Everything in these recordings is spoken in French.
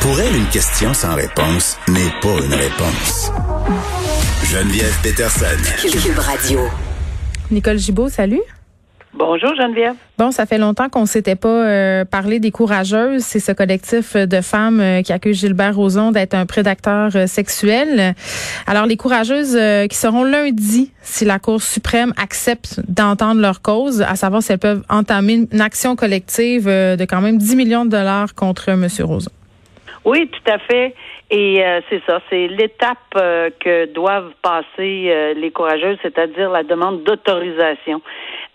Pour elle, une question sans réponse n'est pas une réponse. Geneviève Peterson. Cube Radio. Nicole Gibaud, salut. Bonjour Geneviève. Bon, ça fait longtemps qu'on s'était pas euh, parlé des courageuses. C'est ce collectif de femmes euh, qui accuse Gilbert Rozon d'être un prédateur euh, sexuel. Alors, les courageuses qui seront lundi, si la Cour suprême accepte d'entendre leur cause, à savoir si elles peuvent entamer une action collective de quand même 10 millions de dollars contre M. Rozon. Oui, tout à fait. Et c'est ça, c'est l'étape que doivent passer les courageuses, c'est-à-dire la demande d'autorisation.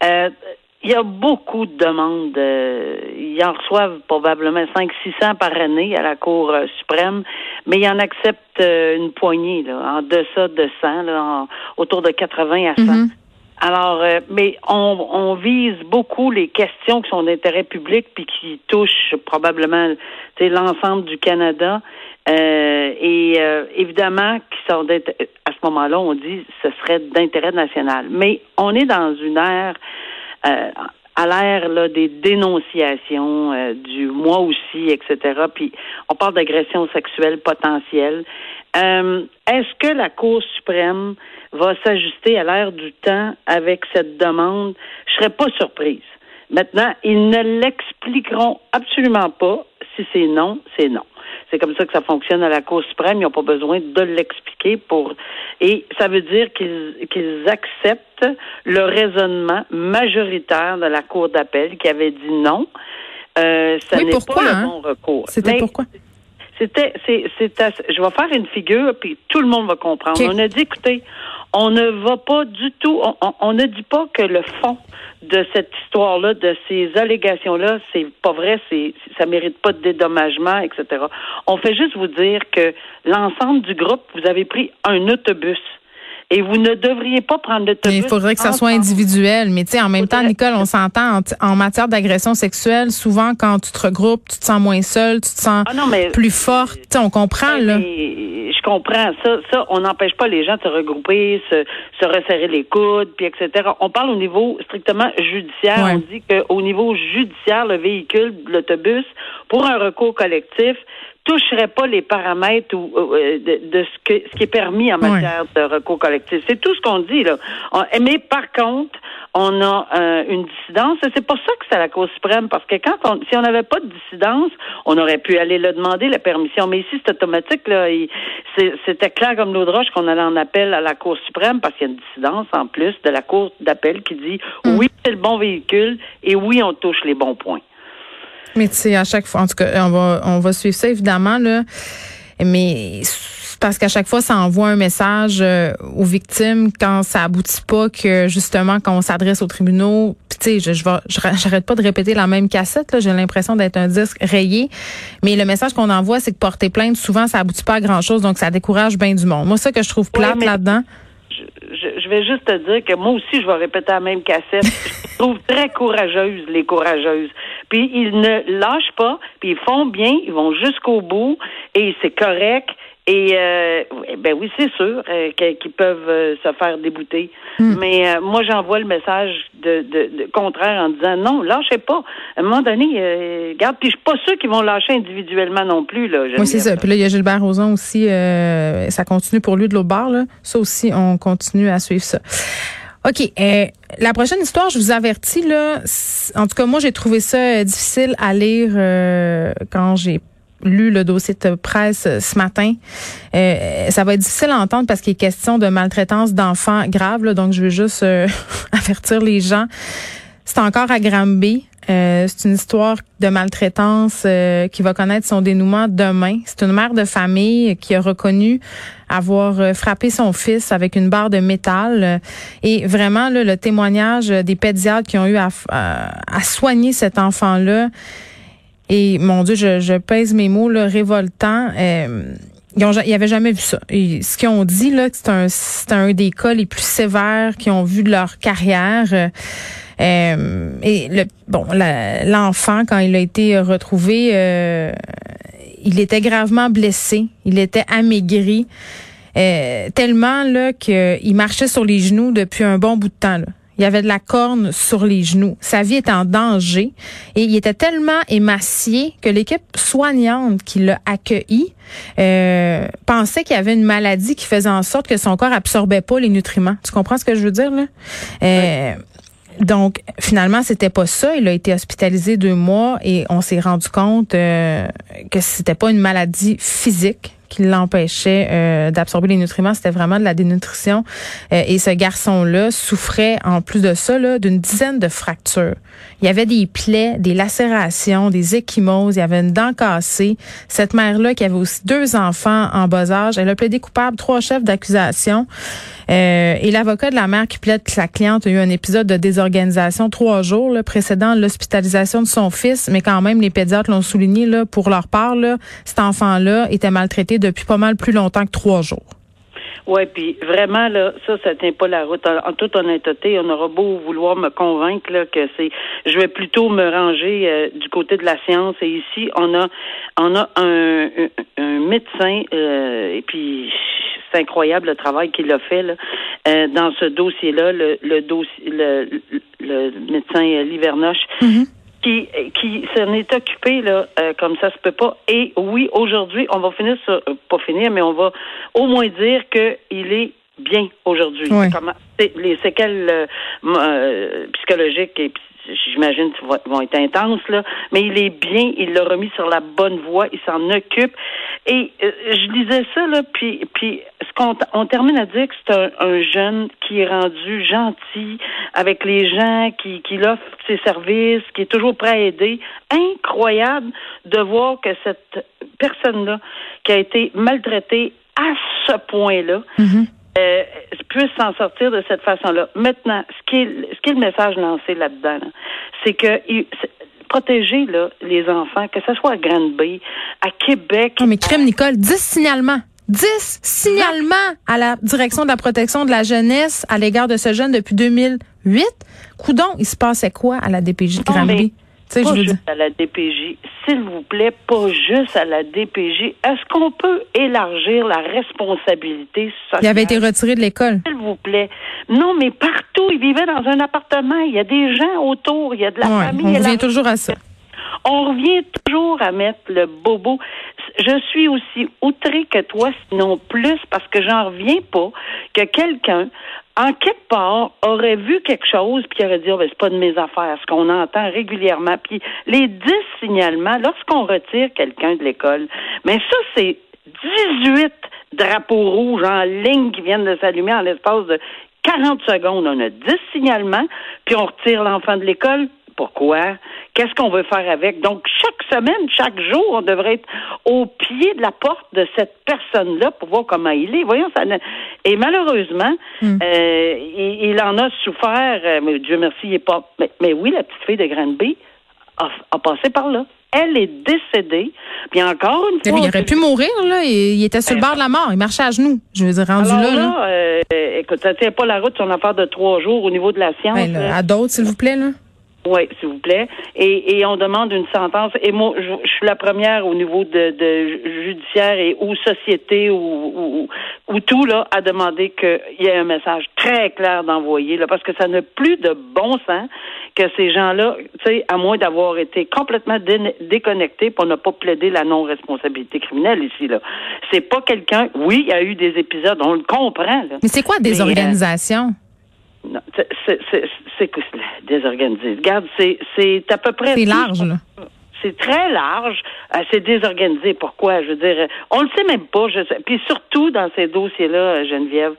Euh, il y a beaucoup de demandes. Euh, ils en reçoivent probablement 500-600 par année à la Cour euh, suprême, mais ils en acceptent une poignée, là, en deçà de 100, là, autour de 80 à 100. Mm-hmm. Alors, mais on, on, vise beaucoup les questions qui sont d'intérêt public puis qui touchent probablement l'ensemble du Canada. et évidemment, qui sont à ce moment-là, on dit ce serait d'intérêt national. Mais on est dans une ère euh, à l'ère là, des dénonciations euh, du moi aussi, etc. Puis on parle d'agression sexuelle potentielle. Euh, est-ce que la Cour suprême va s'ajuster à l'ère du temps avec cette demande? Je serais pas surprise. Maintenant, ils ne l'expliqueront absolument pas. Si c'est non, c'est non. C'est comme ça que ça fonctionne à la Cour suprême. Ils n'ont pas besoin de l'expliquer pour. Et ça veut dire qu'ils acceptent le raisonnement majoritaire de la Cour d'appel qui avait dit non. Euh, ça n'est pas le hein? bon recours. C'était pourquoi? C'était, c'est, c'est, je vais faire une figure, puis tout le monde va comprendre. On a dit, écoutez, on ne va pas du tout, on, on, ne dit pas que le fond de cette histoire-là, de ces allégations-là, c'est pas vrai, c'est, ça mérite pas de dédommagement, etc. On fait juste vous dire que l'ensemble du groupe, vous avez pris un autobus et vous ne devriez pas prendre l'autobus. Il faudrait que ça soit individuel. Mais tu sais, en même temps, Nicole, on s'entend en, matière d'agression sexuelle. Souvent, quand tu te regroupes, tu te sens moins seule, tu te sens ah plus forte. sais, on comprend là. je comprends ça. Ça, on n'empêche pas les gens de se regrouper, se, se resserrer les coudes, puis etc. On parle au niveau strictement judiciaire. On dit qu'au niveau judiciaire, le véhicule, l'autobus, pour un recours collectif, toucherait pas les paramètres ou, euh, de, ce, que, ce qui est permis en matière de recours collectif. C'est tout ce qu'on dit là. mais par contre, on a euh, une dissidence. C'est pour ça que c'est la Cour suprême, parce que quand on, si on n'avait pas de dissidence, on aurait pu aller le demander la permission. Mais ici, c'est automatique là. C'était clair comme l'eau de roche qu'on allait en appel à la Cour suprême parce qu'il y a une dissidence en plus de la Cour d'appel qui dit mm. oui, c'est le bon véhicule et oui, on touche les bons points. Mais tu sais, à chaque fois, en tout cas, on va, on va suivre ça évidemment, là. Mais parce qu'à chaque fois, ça envoie un message euh, aux victimes quand ça aboutit pas que justement quand on s'adresse aux tribunaux. tu sais, je, je j'arrête pas de répéter la même cassette. Là, j'ai l'impression d'être un disque rayé. Mais le message qu'on envoie, c'est que porter plainte, souvent, ça aboutit pas à grand chose. Donc, ça décourage bien du monde. Moi, ça que je trouve plate là-dedans. Je, je, vais juste te dire que moi aussi, je vais répéter la même cassette. je trouve très courageuse les courageuses. Puis ils ne lâchent pas, puis ils font bien, ils vont jusqu'au bout et c'est correct. Et euh, ben oui, c'est sûr euh, qu'ils peuvent euh, se faire débouter. Hmm. Mais moi, j'envoie le message de, de, contraire en disant non, lâchez pas. À un moment donné, garde. Puis je suis pas sûr qu'ils vont lâcher individuellement non plus. Là, oui, c'est ça. Puis là, il y a Gilbert Rozon aussi. ça continue pour lui de l'autre bord. Là. Ça aussi, on continue à suivre ça. OK. Euh, la prochaine histoire, je vous avertis, là. En tout cas, moi, j'ai trouvé ça euh, difficile à lire euh, quand j'ai lu le dossier de presse ce matin. ça va être difficile à entendre parce qu'il est question de maltraitance d'enfants graves. donc, je veux juste avertir les gens. C'est encore à Granby. Euh, c'est une histoire de maltraitance euh, qui va connaître son dénouement demain. C'est une mère de famille qui a reconnu avoir euh, frappé son fils avec une barre de métal. Et vraiment, là, le témoignage des pédiatres qui ont eu à, à, soigner cet enfant-là, et mon Dieu, je, je pèse mes mots, là, révoltant. ils, ont, avaient jamais vu ça. Et ce qu'ils ont dit, là, c'est un, un des cas les plus sévères qu'ils ont vu de leur carrière. Euh, et le bon, l'enfant quand il a été retrouvé, euh, il était gravement blessé, il était amaigri. Euh, tellement là qu'il marchait sur les genoux depuis un bon bout de temps. Là. Il avait de la corne sur les genoux. Sa vie était en danger et il était tellement émacié que l'équipe soignante qui l'a accueilli euh, pensait qu'il avait une maladie qui faisait en sorte que son corps absorbait pas les nutriments. Tu comprends ce que je veux dire là? Euh, donc, finalement, c'était pas ça. Il a été hospitalisé deux mois et on s'est rendu compte euh, que c'était pas une maladie physique qui l'empêchait euh, d'absorber les nutriments, c'était vraiment de la dénutrition. Euh, et ce garçon-là souffrait, en plus de ça, d'une dizaine de fractures. Il y avait des plaies, des lacérations, des échymoses, il y avait une dent cassée. Cette mère-là, qui avait aussi deux enfants en bas âge, elle a plaidé coupable, trois chefs d'accusation. Euh, et l'avocat de la mère qui plaide que sa cliente a eu un épisode de désorganisation trois jours là, précédant l'hospitalisation de son fils, mais quand même, les pédiatres l'ont souligné, là, pour leur part, là, cet enfant-là était maltraité depuis pas mal plus longtemps que trois jours. Oui, puis vraiment, là, ça, ça tient pas la route. En, toute honnêteté, on aura beau vouloir me convaincre là, que c'est je vais plutôt me ranger euh, du côté de la science. Et ici, on a on a un, un, médecin euh, et puis c'est incroyable le travail qu'il a fait là, euh, dans ce dossier-là, le, le dossier le, le, médecin Livernoche. Mm-hmm qui, qui s'en est occupé là, euh, comme ça se peut pas. Et oui, aujourd'hui, on va finir sur, euh, pas finir, mais on va au moins dire qu'il est bien aujourd'hui. Les séquelles euh, psychologiques et j'imagine vont être intenses là, mais il est bien, il l'a remis sur la bonne voie, il s'en occupe. Et je disais ça là, puis puis ce qu'on on termine à dire que c'est un, un, jeune qui est rendu gentil avec les gens, qui qui ses services, qui est toujours prêt à aider. Incroyable de voir que cette personne-là qui a été maltraitée à ce point-là. Mm-hmm. Euh, puisse s'en sortir de cette façon-là. Maintenant, ce qui est, ce qui est le message lancé là-dedans, c'est que protéger là, les enfants, que ce soit à Granby, à Québec. Non, mais crème, Nicole, 10 signalements. 10 signalements à la direction de la protection de la jeunesse à l'égard de ce jeune depuis 2008. Coudon, il se passait quoi à la DPJ de Granby? Pas juste à la DPJ, s'il vous plaît, pas juste à la DPJ. Est-ce qu'on peut élargir la responsabilité sociale? Il avait été retiré de l'école. S'il vous plaît. Non, mais partout, il vivait dans un appartement. Il y a des gens autour, il y a de la famille. On revient toujours à ça. On revient toujours à mettre le bobo. Je suis aussi outrée que toi, sinon plus, parce que j'en reviens pas que quelqu'un en quelque part, aurait vu quelque chose puis aurait dit oh, ben, c'est pas de mes affaires, ce qu'on entend régulièrement. Puis les dix signalements, lorsqu'on retire quelqu'un de l'école, mais ça, c'est 18 drapeaux rouges en ligne qui viennent de s'allumer en l'espace de 40 secondes. On a 10 signalements, puis on retire l'enfant de l'école pourquoi, qu'est-ce qu'on veut faire avec? Donc, chaque semaine, chaque jour, on devrait être au pied de la porte de cette personne-là pour voir comment il est. Voyons, ça Et malheureusement, hmm. euh, il, en a souffert, euh, mais Dieu merci, il est pas... Mais, oui, la petite fille de Granby a, a passé par là elle est décédée. Puis encore une fois. il aurait pu mourir, là. Il, était sur le bord de la mort. Il marchait à genoux. Je veux dire, rendu là. là euh, écoute, ça tient pas la route son affaire de trois jours au niveau de la science. Ben, à d'autres, s'il vous plaît, là. Oui, s'il vous plaît. Et, et on demande une sentence. Et moi, je, suis la première au niveau de, de judiciaire et ou société ou, ou, ou, tout là à demander qu'il y ait un message très clair d'envoyer là, parce que ça n'a plus de bon sens que ces gens-là, tu sais, à moins d'avoir été complètement déconnectés pour ne pas plaider la non-responsabilité criminelle ici là. C'est pas quelqu'un. Oui, il y a eu des épisodes, on le comprend. Là. Mais c'est quoi des euh, organisations? C'est désorganisé. Regarde, c'est à peu près. C'est large, là. C'est très large. Euh, c'est désorganisé. Pourquoi? Je veux dire, on le sait même pas. Je sais. Puis surtout dans ces dossiers-là, Geneviève,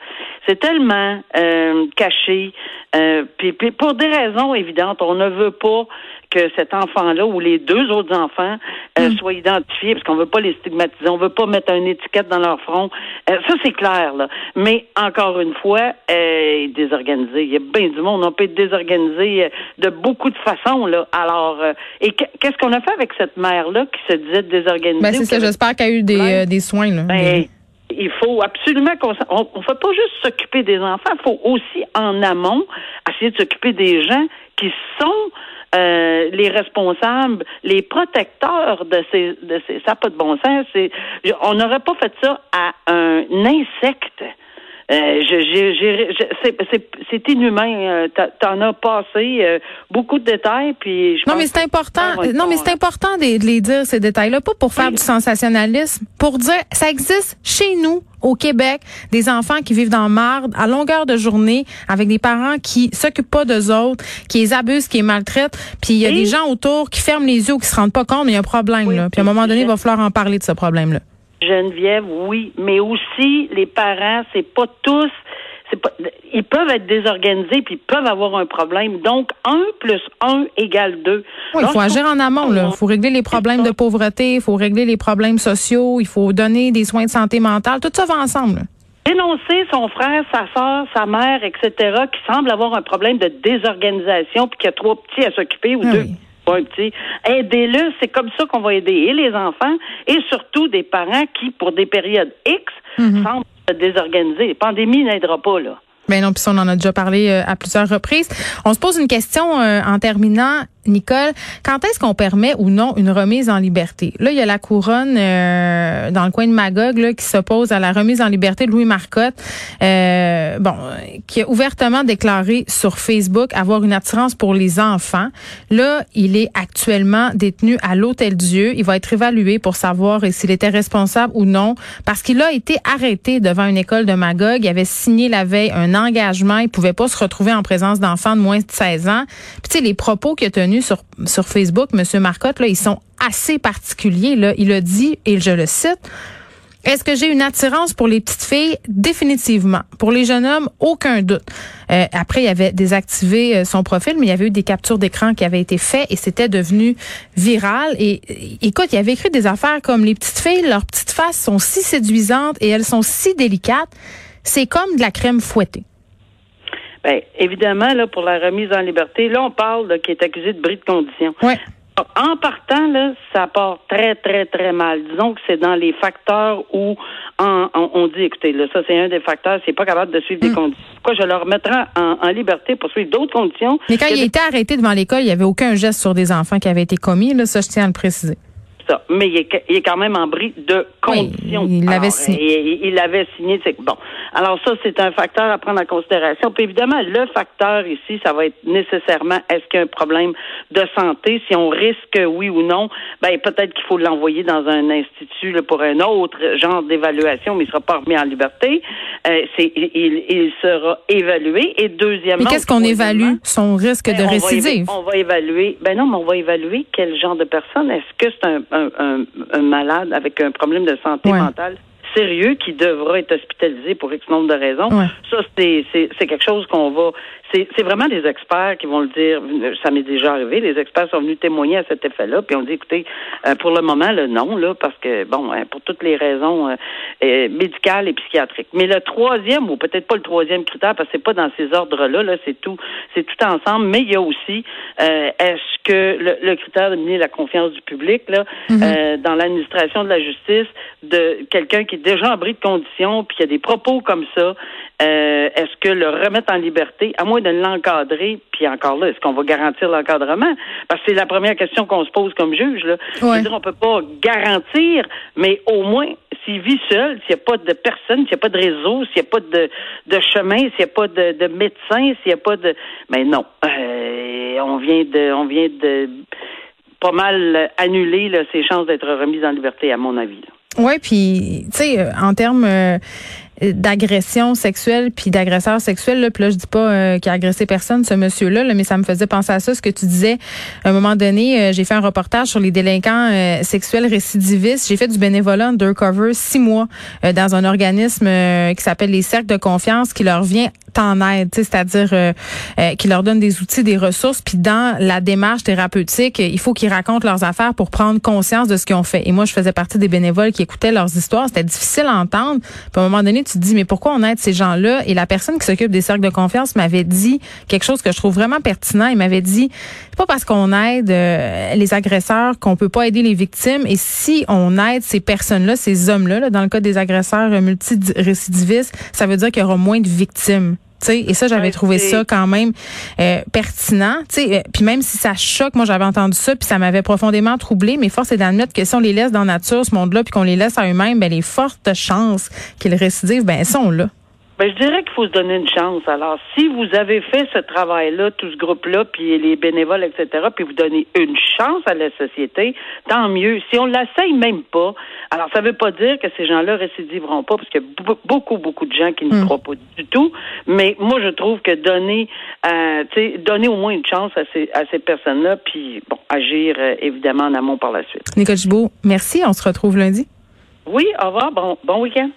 c'est tellement euh, caché. Euh, puis, puis, pour des raisons évidentes, on ne veut pas que cet enfant-là ou les deux autres enfants euh, mm. soient identifiés parce qu'on veut pas les stigmatiser, on veut pas mettre une étiquette dans leur front. Euh, ça c'est clair là. Mais encore une fois, euh, désorganisé. Il y a bien du monde. On peut être désorganisé euh, de beaucoup de façons là. Alors, et qu'est-ce qu'on a fait avec cette mère-là qui se disait désorganisée Ben c'est ça. J'espère qu'elle a eu des, des soins là. Ben, il faut absolument qu'on on, on fait pas juste s'occuper des enfants, il faut aussi en amont essayer de s'occuper des gens qui sont euh, les responsables, les protecteurs de ces, de ces, ça pas de bon sens. C'est, on n'aurait pas fait ça à un insecte. Euh, c'est inhumain. Euh, T'en as passé euh, beaucoup de détails, puis non, mais c'est important. Non, mais c'est important de, les dire ces détails-là, pas pour faire du sensationnalisme, pour dire ça existe chez nous au Québec, des enfants qui vivent dans marde à longueur de journée avec des parents qui s'occupent pas d'eux autres, qui les abusent, qui les maltraitent, puis il y a des gens autour qui ferment les yeux ou qui se rendent pas compte, mais il y a un problème là. Puis à un moment donné, il va falloir en parler de ce problème-là. Geneviève, oui, mais aussi les parents, c'est pas tous pas, ils peuvent être désorganisés puis ils peuvent avoir un problème. Donc, un plus un égale deux. Oui, il faut agir en amont. Il faut régler les problèmes de pauvreté, il faut régler les problèmes sociaux, il faut donner des soins de santé mentale. Tout ça va ensemble. Dénoncer son frère, sa soeur, sa mère, etc., qui semble avoir un problème de désorganisation puis qui a trois petits à s'occuper ou ah deux un petit. Aidez-le, c'est comme ça qu'on va aider et les enfants et surtout des parents qui, pour des périodes X, mhm. semblent désorganisés. La pandémie n'aidera pas, là. Mais ben non, puis on en a déjà parlé euh, à plusieurs reprises. On se pose une question euh, en terminant. Nicole, quand est-ce qu'on permet ou non une remise en liberté? Là, il y a la couronne euh, dans le coin de Magog là, qui s'oppose à la remise en liberté de Louis Marcotte, euh, bon, qui a ouvertement déclaré sur Facebook avoir une attirance pour les enfants. Là, il est actuellement détenu à l'Hôtel Dieu. Il va être évalué pour savoir s'il était responsable ou non, parce qu'il a été arrêté devant une école de Magog. Il avait signé la veille un engagement. Il pouvait pas se retrouver en présence d'enfants de moins de 16 ans. Tu sais, les propos qu'il a tenus sur, sur Facebook, M. Marcotte, là, ils sont assez particuliers. Il a dit, et je le cite, est-ce que j'ai une attirance pour les petites filles? Définitivement. Pour les jeunes hommes, aucun doute. Euh, après, il avait désactivé euh, son profil, mais il y avait eu des captures d'écran qui avaient été faites et c'était devenu viral. Et écoute, il avait écrit des affaires comme les petites filles, leurs petites faces sont si séduisantes et elles sont si délicates. C'est comme de la crème fouettée. Bien, évidemment, là, pour la remise en liberté, là, on parle de qui est accusé de bris de condition. Ouais. En partant, là, ça part très, très, très mal. Disons que c'est dans les facteurs où on, dit, écoutez, là, ça, c'est un des facteurs, c'est pas capable de suivre des hmm. conditions. Pourquoi je leur remettrai en, liberté pour suivre d'autres conditions? Mais quand il a été arrêté devant l'école, il n'y avait aucun geste sur des enfants qui avait été commis, là, ça, je tiens à le préciser mais il est, quand même en bris de conditions. il l'avait signé. Il l'avait signé. Bon. Alors ça, c'est un facteur à prendre en considération. Puis évidemment, le facteur ici, ça va être nécessairement est-ce qu'il y a un problème de santé? Si on risque oui ou non, ben peut-être qu'il faut l'envoyer dans un institut pour un autre genre d'évaluation, mais il ne sera pas remis en liberté. Euh, c'est, il, sera évalué. Et deuxièmement... Mais qu'est-ce qu'on évalue? Son risque de ben, récidive? on va évaluer... Ben non, mais on va évaluer quel genre de personne. Est-ce que c'est un un, malade avec un problème de santé mentale sérieux qui devra être hospitalisé pour X nombre de raisons. Ça, c'est quelque chose qu'on va c'est vraiment des experts qui vont le dire. Ça m'est déjà arrivé. Les experts sont venus témoigner à cet effet-là, puis on dit écoutez, euh, pour le moment, le non, là, parce que bon, hein, pour toutes les raisons euh, euh, médicales et psychiatriques. Mais le troisième, ou peut-être pas le troisième critère, parce que c'est pas dans ces ordres-là, là, c'est tout, c'est tout ensemble. Mais il y a aussi est-ce que le, critère de mener la confiance du public là, mm-hmm. dans l'administration de la justice, de quelqu'un qui est déjà en bris de conditions, puis qui a des propos comme ça, est-ce que le remettre en liberté, à moins de l'encadrer, puis encore là, est-ce qu'on va garantir l'encadrement? Parce que c'est la première question qu'on se pose comme juge. Là. Ouais. Dire, on peut pas garantir, mais au moins, s'il vit seul, s'il n'y a pas de personne, s'il n'y a pas de réseau, s'il n'y a pas de, de chemin, s'il n'y a pas de, de médecin, s'il n'y a pas de... Mais non, euh, on vient de... On vient de pas mal annuler là, ses chances d'être remis en liberté, à mon avis. Oui, puis, tu sais, en termes... Euh, d'agression sexuelle puis d'agresseur sexuel là, puis là je dis pas euh, qu'il a agressé personne ce monsieur là, mais ça me faisait penser à ça ce que tu disais à un moment donné euh, j'ai fait un reportage sur les délinquants euh, sexuels récidivistes j'ai fait du bénévolat undercover six mois dans un organisme qui s'appelle les cercles de confiance qui leur vient en aide, c'est-à-dire qui leur donne des outils, des ressources, puis dans la démarche thérapeutique, il faut qu'ils racontent leurs affaires pour prendre conscience de ce qu'ils ont fait. Et moi, je faisais partie des bénévoles qui écoutaient leurs histoires. C'était difficile à entendre. Puis à un moment donné, tu te dis, mais pourquoi on aide ces gens-là? Et la personne qui s'occupe des cercles de confiance m'avait dit quelque chose que je trouve vraiment pertinent. Il m'avait dit, c'est pas parce qu'on aide euh, les agresseurs qu'on peut pas aider les victimes. Et si on aide ces personnes-là, ces hommes-là, dans le cas des agresseurs multirécidivistes, ça veut dire qu'il y aura moins de victimes. Et ça, j'avais trouvé ça quand même euh, pertinent. Euh, puis même si ça choque, moi j'avais entendu ça, puis ça m'avait profondément troublé. Mais force est d'admettre que si on les laisse dans la nature, ce monde-là, puis qu'on les laisse à eux-mêmes, ben les fortes chances qu'ils récidivent, ben elles sont là. Ben, je dirais qu'il faut se donner une chance. Alors, si vous avez fait ce travail-là, tout ce groupe-là, puis les bénévoles, etc., puis vous donnez une chance à la société, tant mieux. Si on l'essaye même pas, alors ça veut pas dire que ces gens-là récidiveront pas, parce qu'il y a beaucoup, beaucoup de gens qui ne hmm. croient pas du tout. Mais moi, je trouve que donner, euh, tu sais, donner au moins une chance à ces, à ces personnes-là, puis bon, agir euh, évidemment en amont par la suite. Nicole Gibault, merci. On se retrouve lundi. Oui, au revoir. Bon, bon week-end.